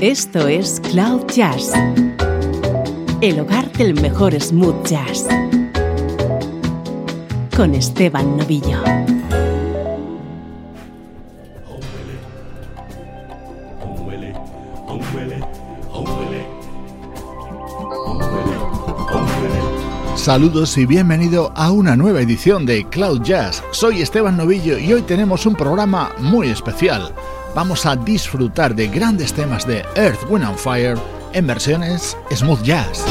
Esto es Cloud Jazz, el hogar del mejor smooth jazz, con Esteban Novillo. Saludos y bienvenido a una nueva edición de Cloud Jazz. Soy Esteban Novillo y hoy tenemos un programa muy especial vamos a disfrutar de grandes temas de Earth, Wind and Fire en versiones smooth jazz.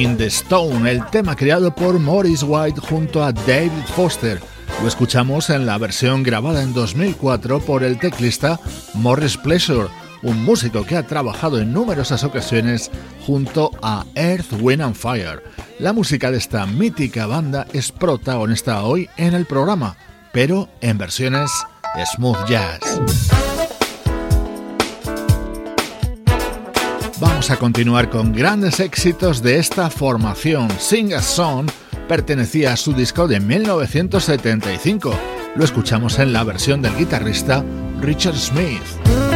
In the Stone, el tema creado por Morris White junto a David Foster. Lo escuchamos en la versión grabada en 2004 por el teclista Morris Pleasure, un músico que ha trabajado en numerosas ocasiones junto a Earth, Wind and Fire. La música de esta mítica banda es protagonista hoy en el programa, pero en versiones smooth jazz. Vamos a continuar con grandes éxitos de esta formación. Sing a Song pertenecía a su disco de 1975. Lo escuchamos en la versión del guitarrista Richard Smith.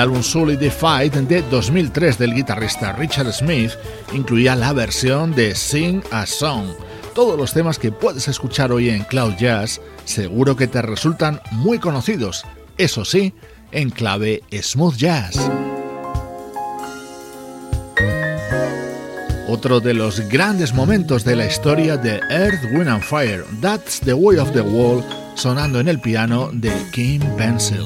Álbum Solidified de 2003 del guitarrista Richard Smith incluía la versión de Sing a Song. Todos los temas que puedes escuchar hoy en Cloud Jazz seguro que te resultan muy conocidos, eso sí, en clave smooth jazz. Otro de los grandes momentos de la historia de Earth, Wind and Fire, That's the Way of the World, sonando en el piano de Kim Pencil.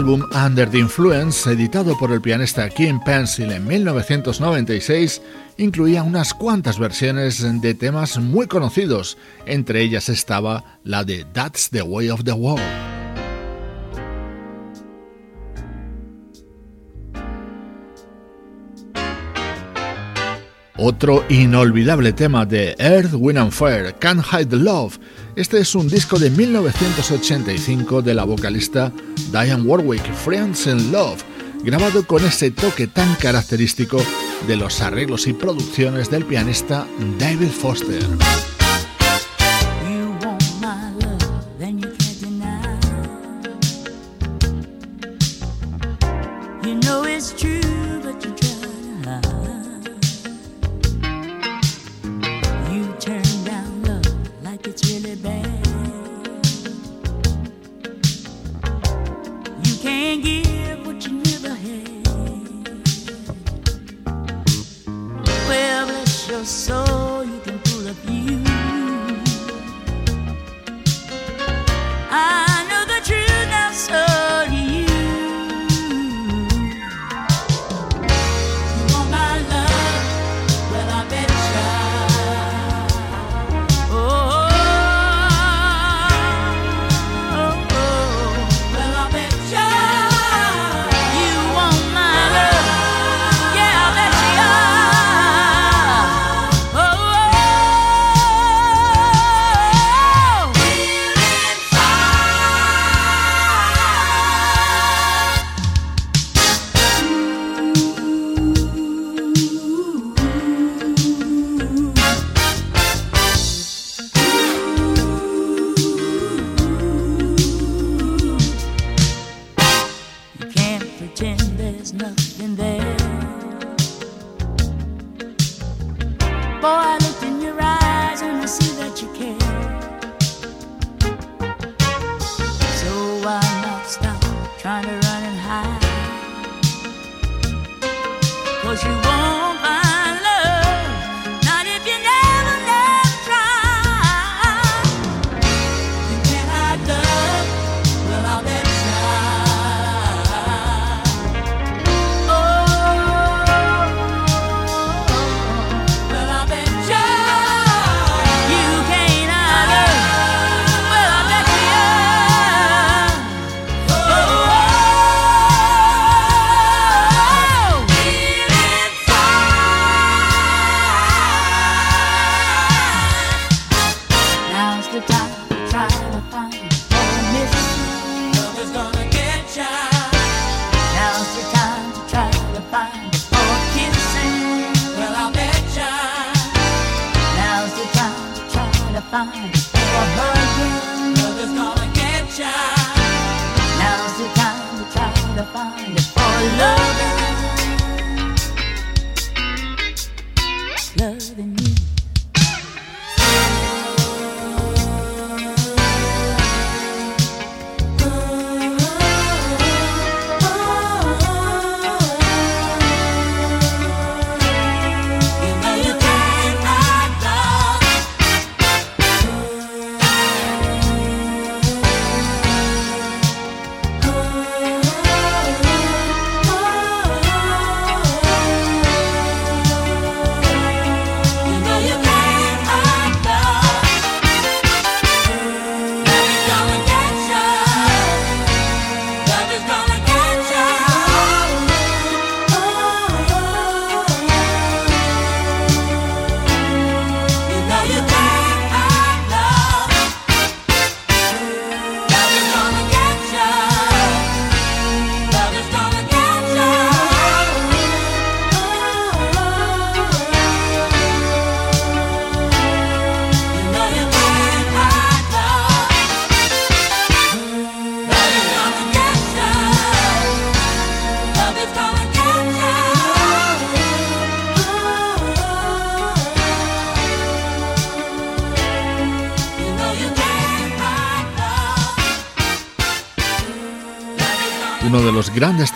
Álbum Under the Influence, editado por el pianista Kim Pencil en 1996, incluía unas cuantas versiones de temas muy conocidos, entre ellas estaba la de That's the Way of the World. Otro inolvidable tema de Earth, Wind and Fire, Can't Hide the Love. Este es un disco de 1985 de la vocalista Diane Warwick, Friends in Love, grabado con ese toque tan característico de los arreglos y producciones del pianista David Foster.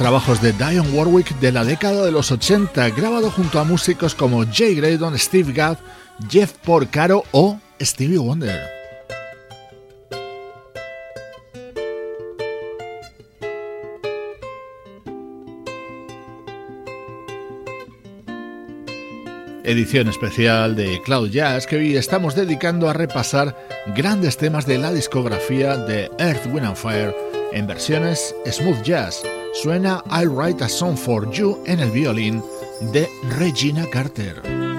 Trabajos de Dionne Warwick de la década de los 80, grabado junto a músicos como Jay Graydon, Steve Gadd, Jeff Porcaro o Stevie Wonder. Edición especial de Cloud Jazz que hoy estamos dedicando a repasar grandes temas de la discografía de Earth, Wind and Fire en versiones smooth jazz. Suena I Write a Song for You en el violín de Regina Carter.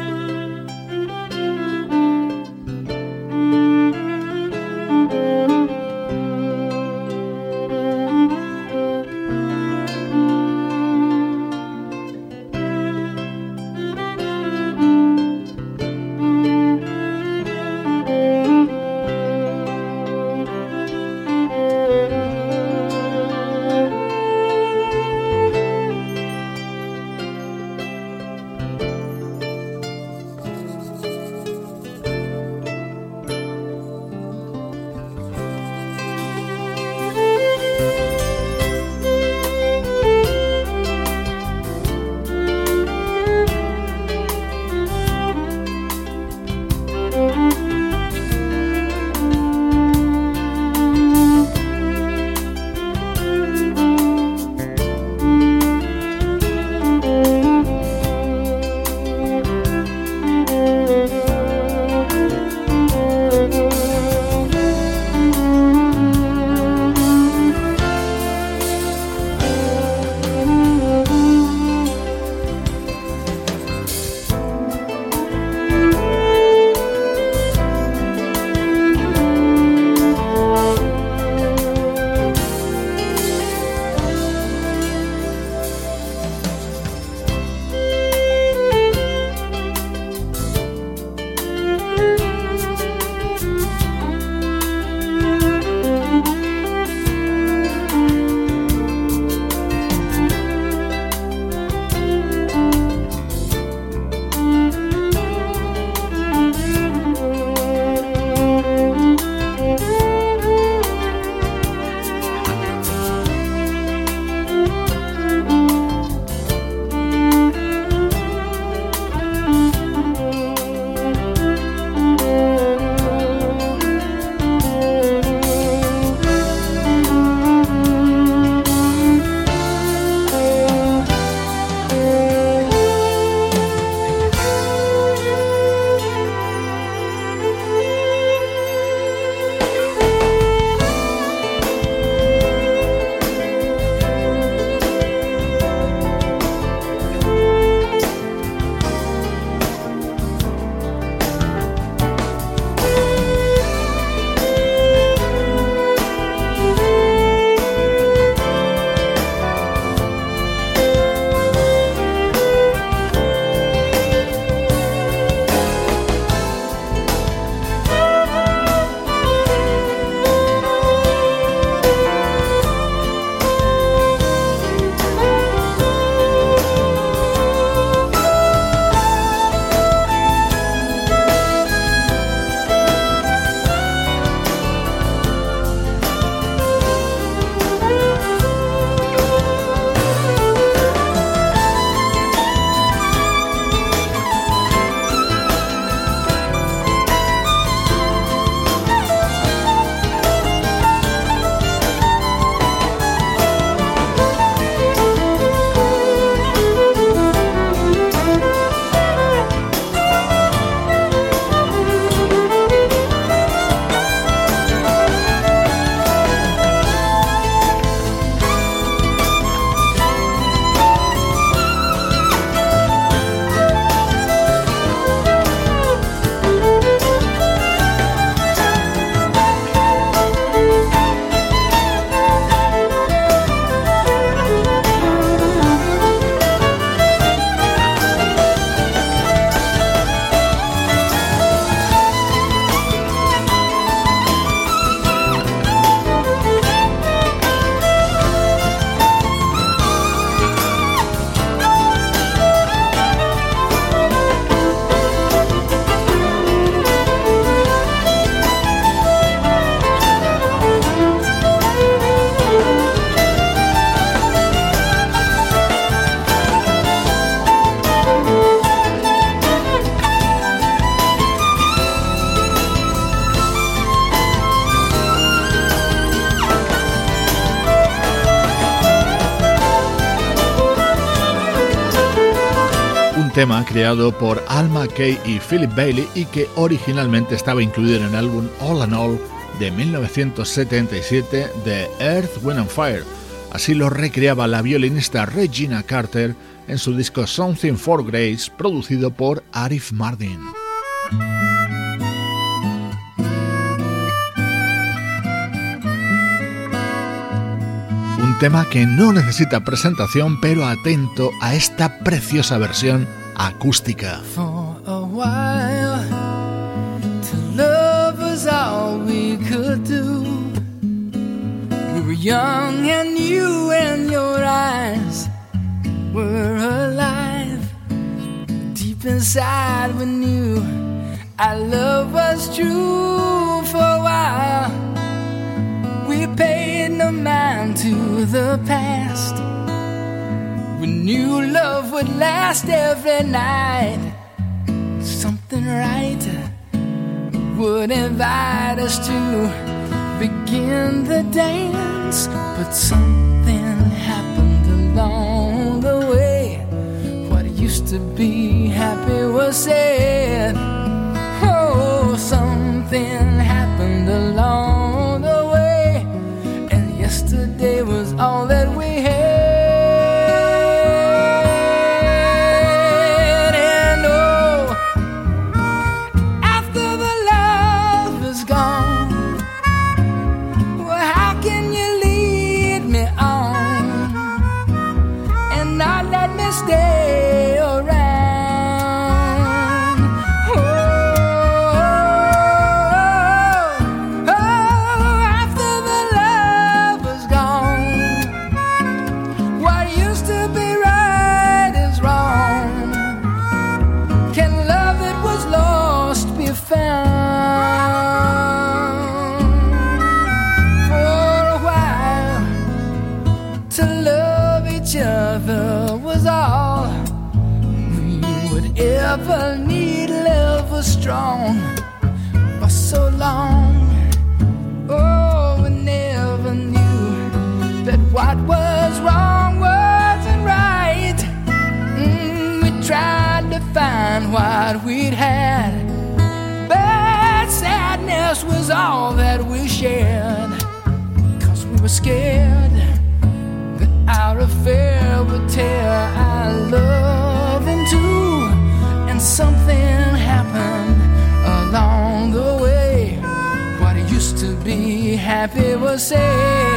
Tema creado por Alma Kay y Philip Bailey y que originalmente estaba incluido en el álbum All and All de 1977 de Earth, Wind and Fire. Así lo recreaba la violinista Regina Carter en su disco Something for Grace, producido por Arif Mardin. Un tema que no necesita presentación, pero atento a esta preciosa versión acústica. For a while, to love was all we could do. We were young and you and your eyes were alive. Deep inside, we knew our love was true. For a while, we paid no mind to the past. We knew love would last every night. Something right would invite us to begin the dance. But something happened along the way. What used to be happy was sad. Oh, something happened along the way. And yesterday was all that você.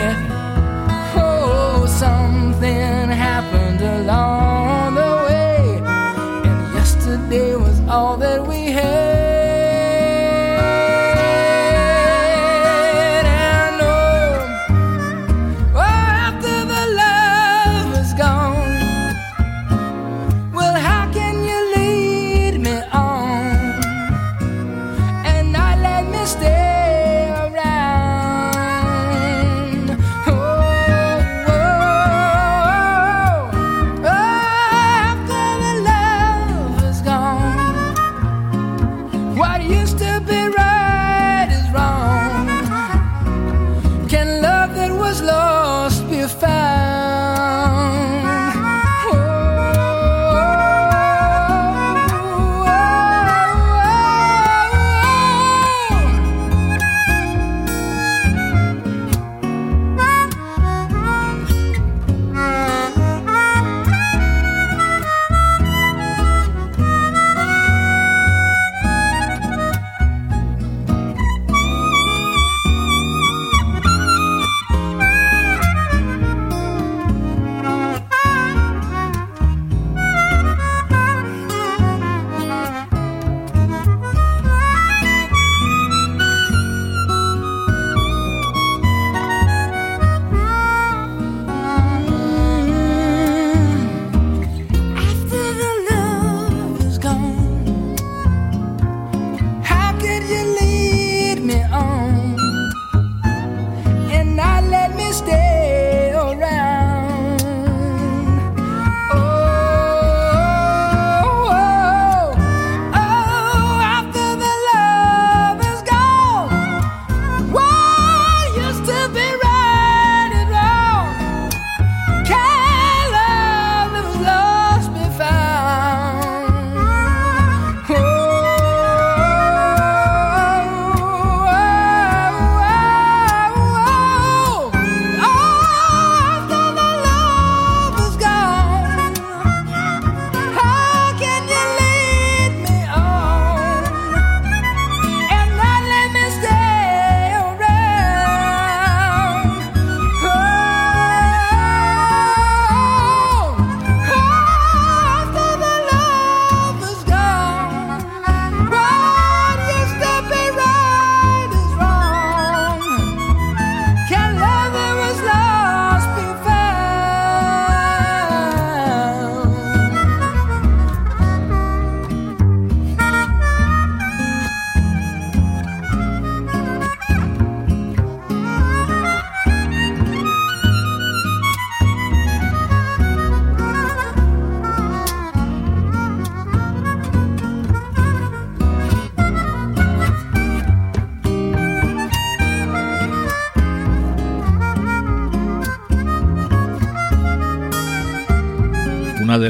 What used to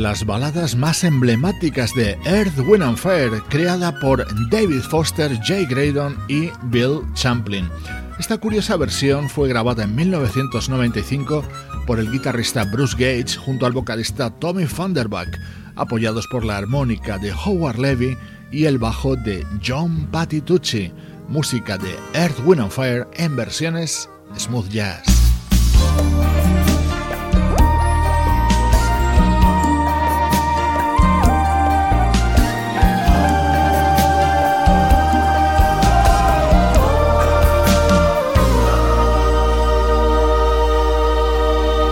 las baladas más emblemáticas de Earth, Wind and Fire, creada por David Foster, Jay Graydon y Bill Champlin. Esta curiosa versión fue grabada en 1995 por el guitarrista Bruce Gage junto al vocalista Tommy Vanderbuck, apoyados por la armónica de Howard Levy y el bajo de John Patitucci, música de Earth, Wind and Fire en versiones smooth jazz.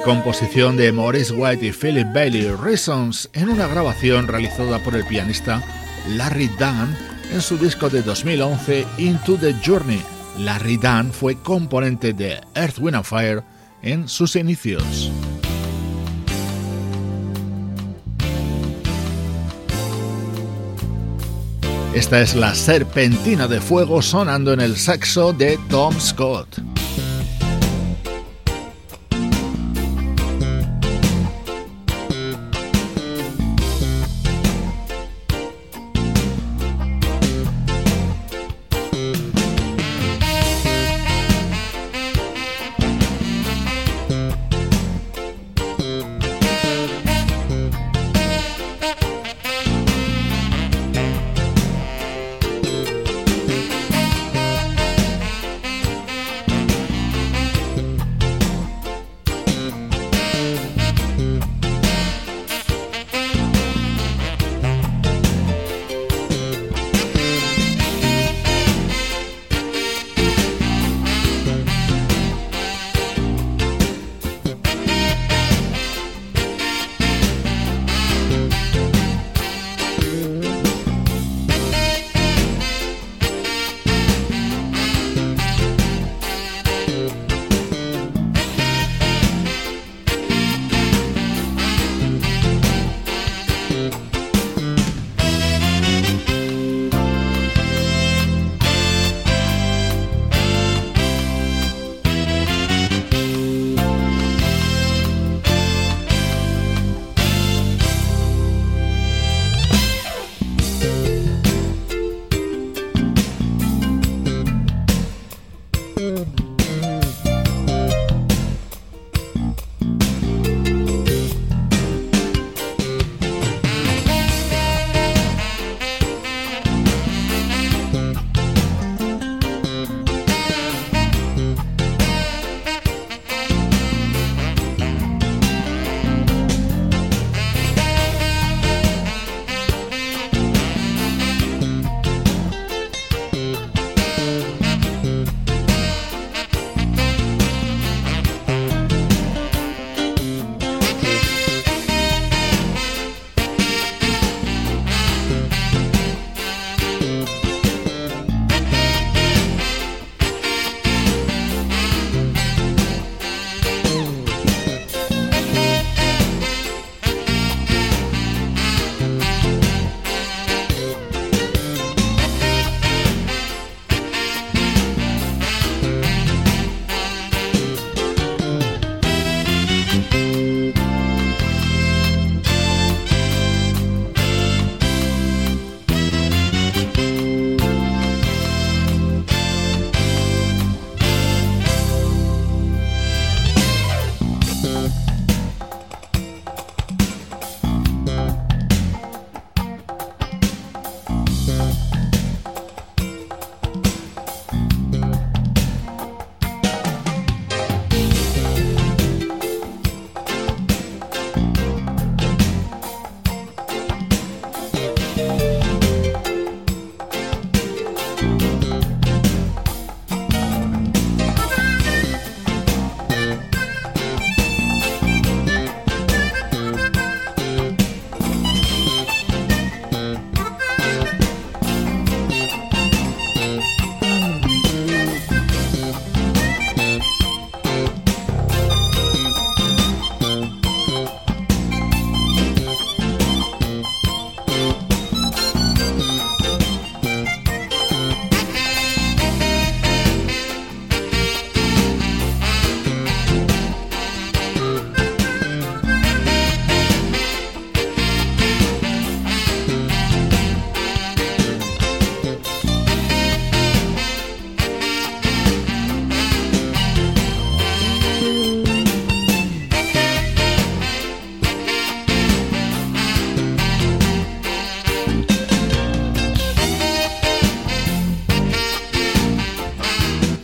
Composición de Maurice White y Philip Bailey, Reasons, en una grabación realizada por el pianista Larry Dunn en su disco de 2011 Into the Journey. Larry Dunn fue componente de Earth, Wind and Fire en sus inicios. Esta es la serpentina de fuego sonando en el saxo de Tom Scott.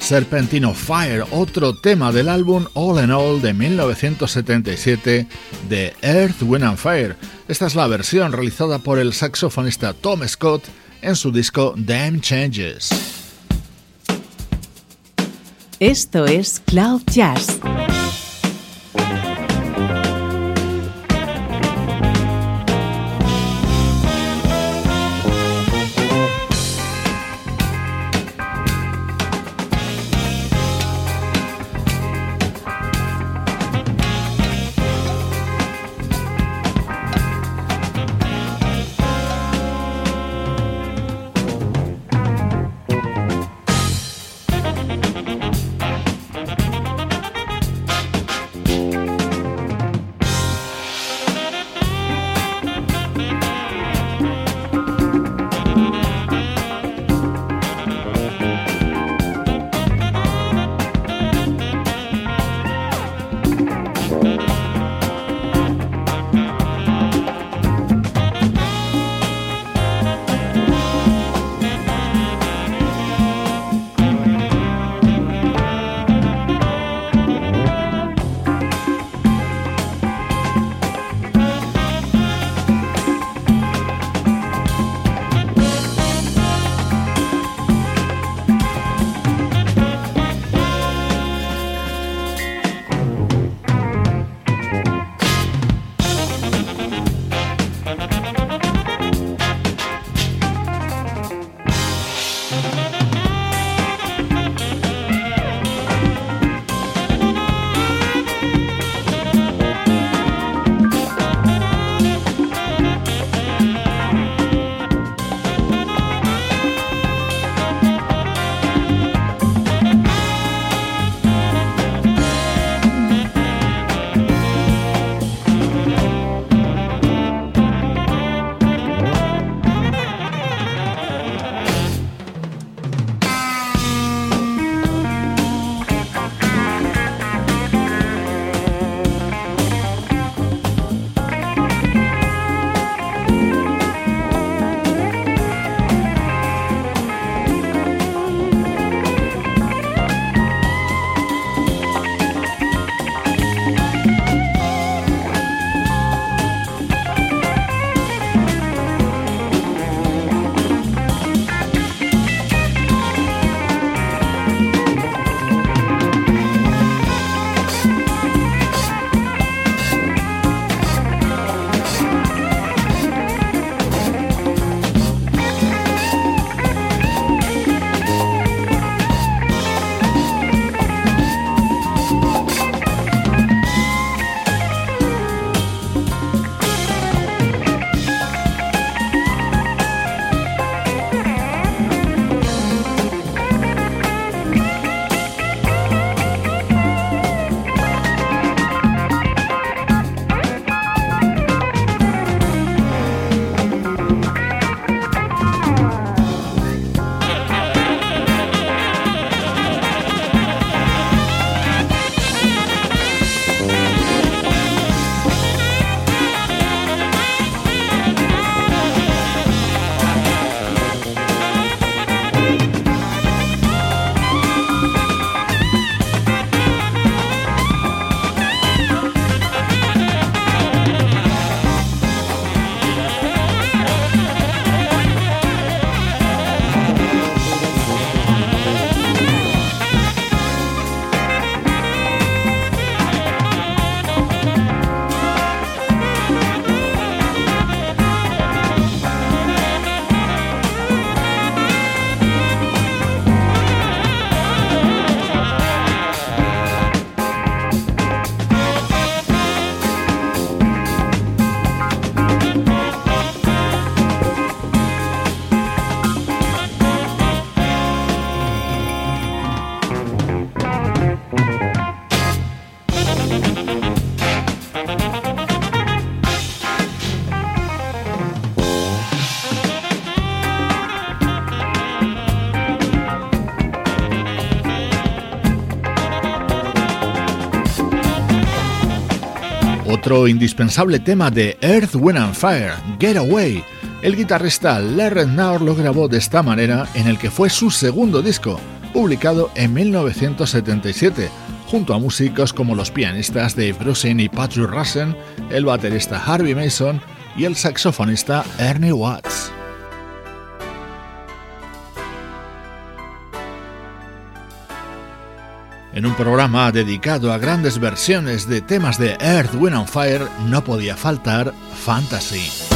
Serpentino Fire, otro tema del álbum All in All de 1977 de Earth, Wind and Fire. Esta es la versión realizada por el saxofonista Tom Scott en su disco Damn Changes. Esto es Cloud Jazz Indispensable tema de Earth, Wind and Fire, Get Away. El guitarrista Larry Naur lo grabó de esta manera en el que fue su segundo disco, publicado en 1977, junto a músicos como los pianistas Dave Grusin y Patrick Russen, el baterista Harvey Mason y el saxofonista Ernie Watts. En un programa dedicado a grandes versiones de temas de Earth, Wind and Fire no podía faltar Fantasy.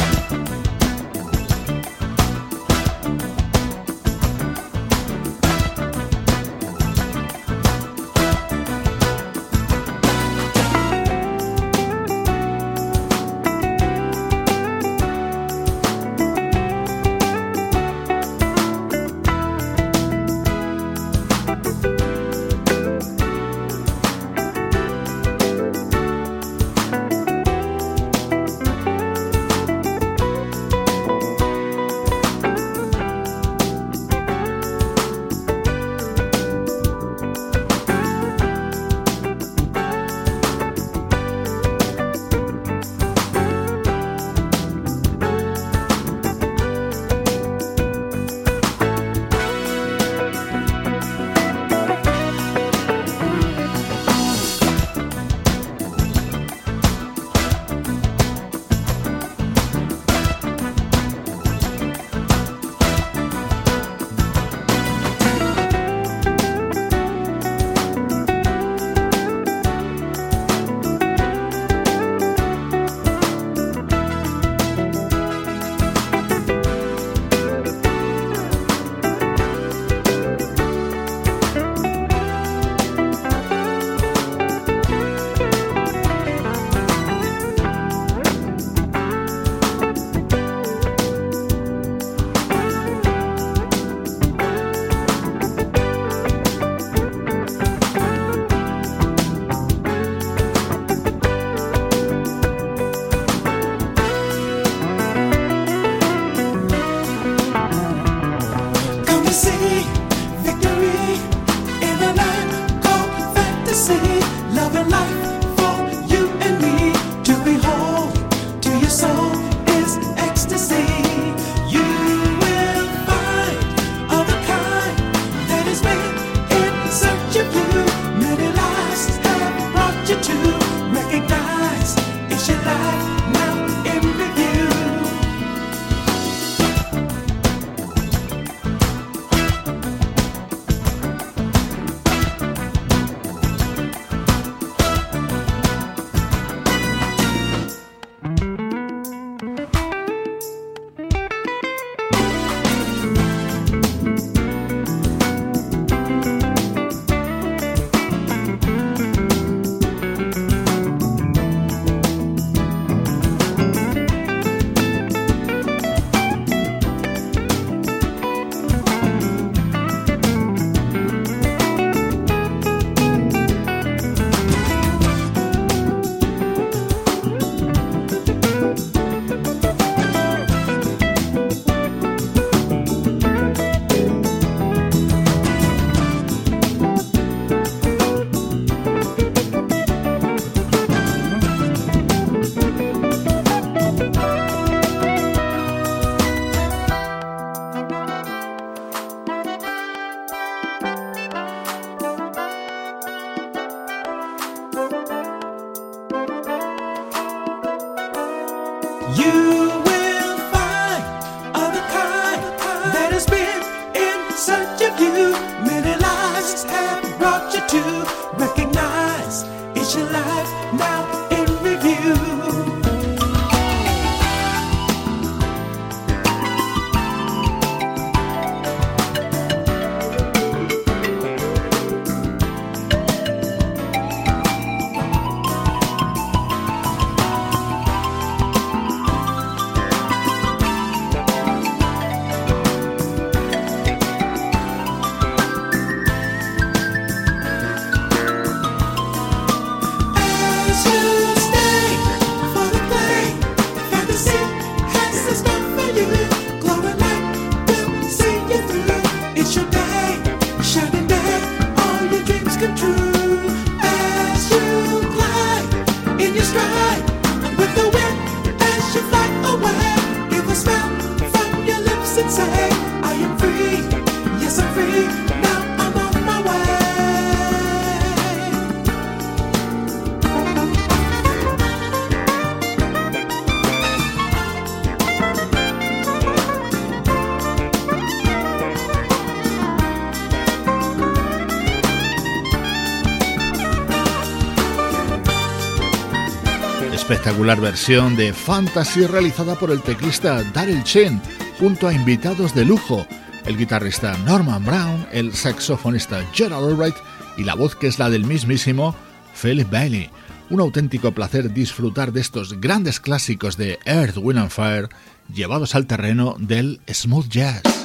Espectacular versión de Fantasy realizada por el teclista Daryl Chen junto a invitados de lujo, el guitarrista Norman Brown, el saxofonista Gerald Albright y la voz que es la del mismísimo Philip Bailey. Un auténtico placer disfrutar de estos grandes clásicos de Earth, Wind and Fire llevados al terreno del smooth jazz.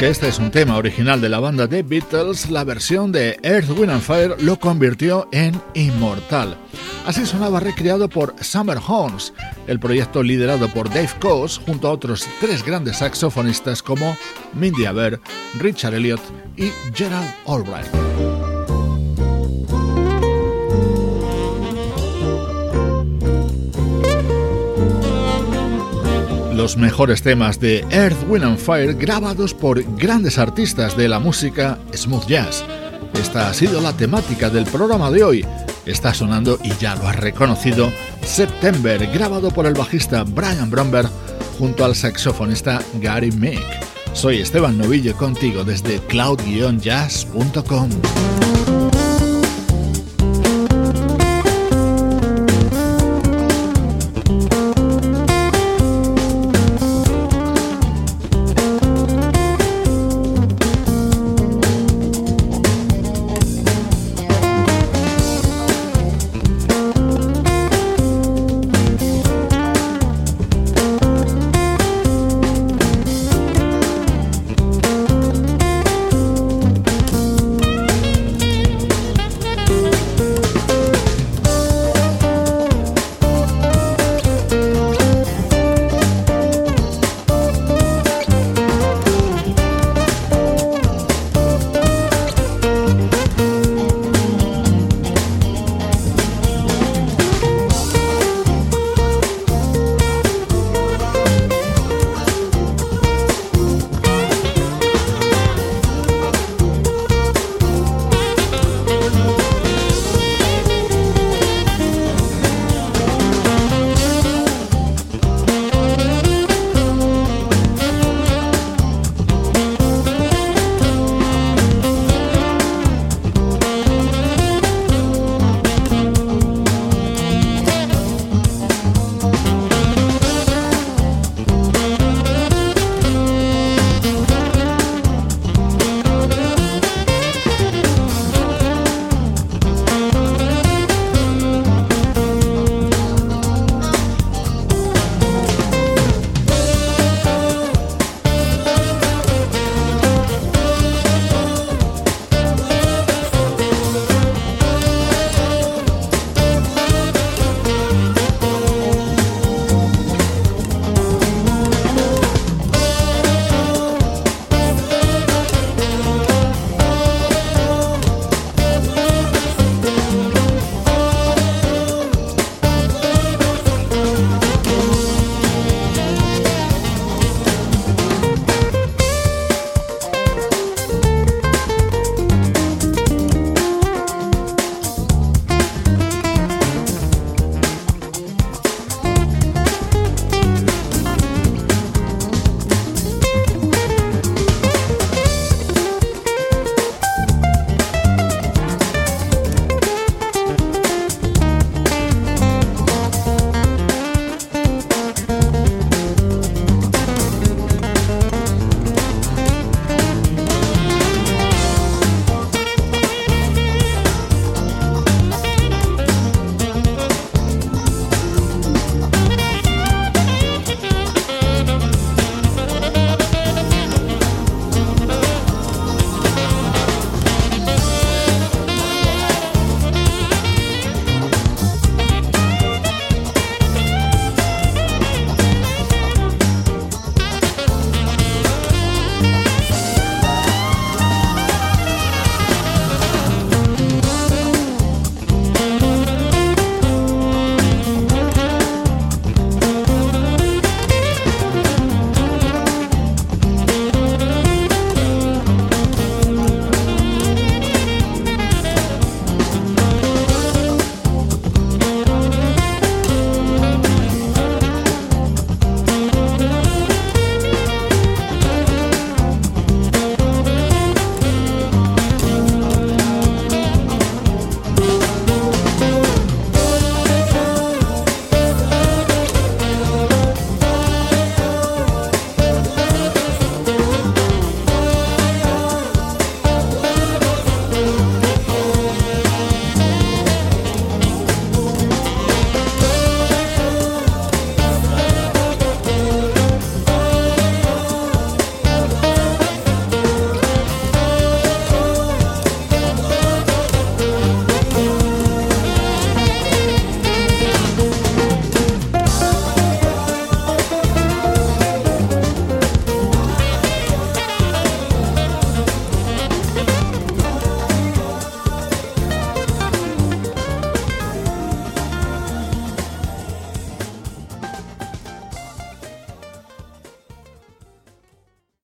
Aunque este es un tema original de la banda The Beatles, la versión de Earth, Wind and Fire lo convirtió en inmortal. Así sonaba recreado por Summer Horns, el proyecto liderado por Dave Coase junto a otros tres grandes saxofonistas como Mindy Aber, Richard Elliott y Gerald Albright. Los mejores temas de Earth, Wind and Fire grabados por grandes artistas de la música smooth jazz. Esta ha sido la temática del programa de hoy. Está sonando, y ya lo has reconocido, September, grabado por el bajista Brian Bromberg junto al saxofonista Gary Mick. Soy Esteban Novillo contigo desde cloud-jazz.com.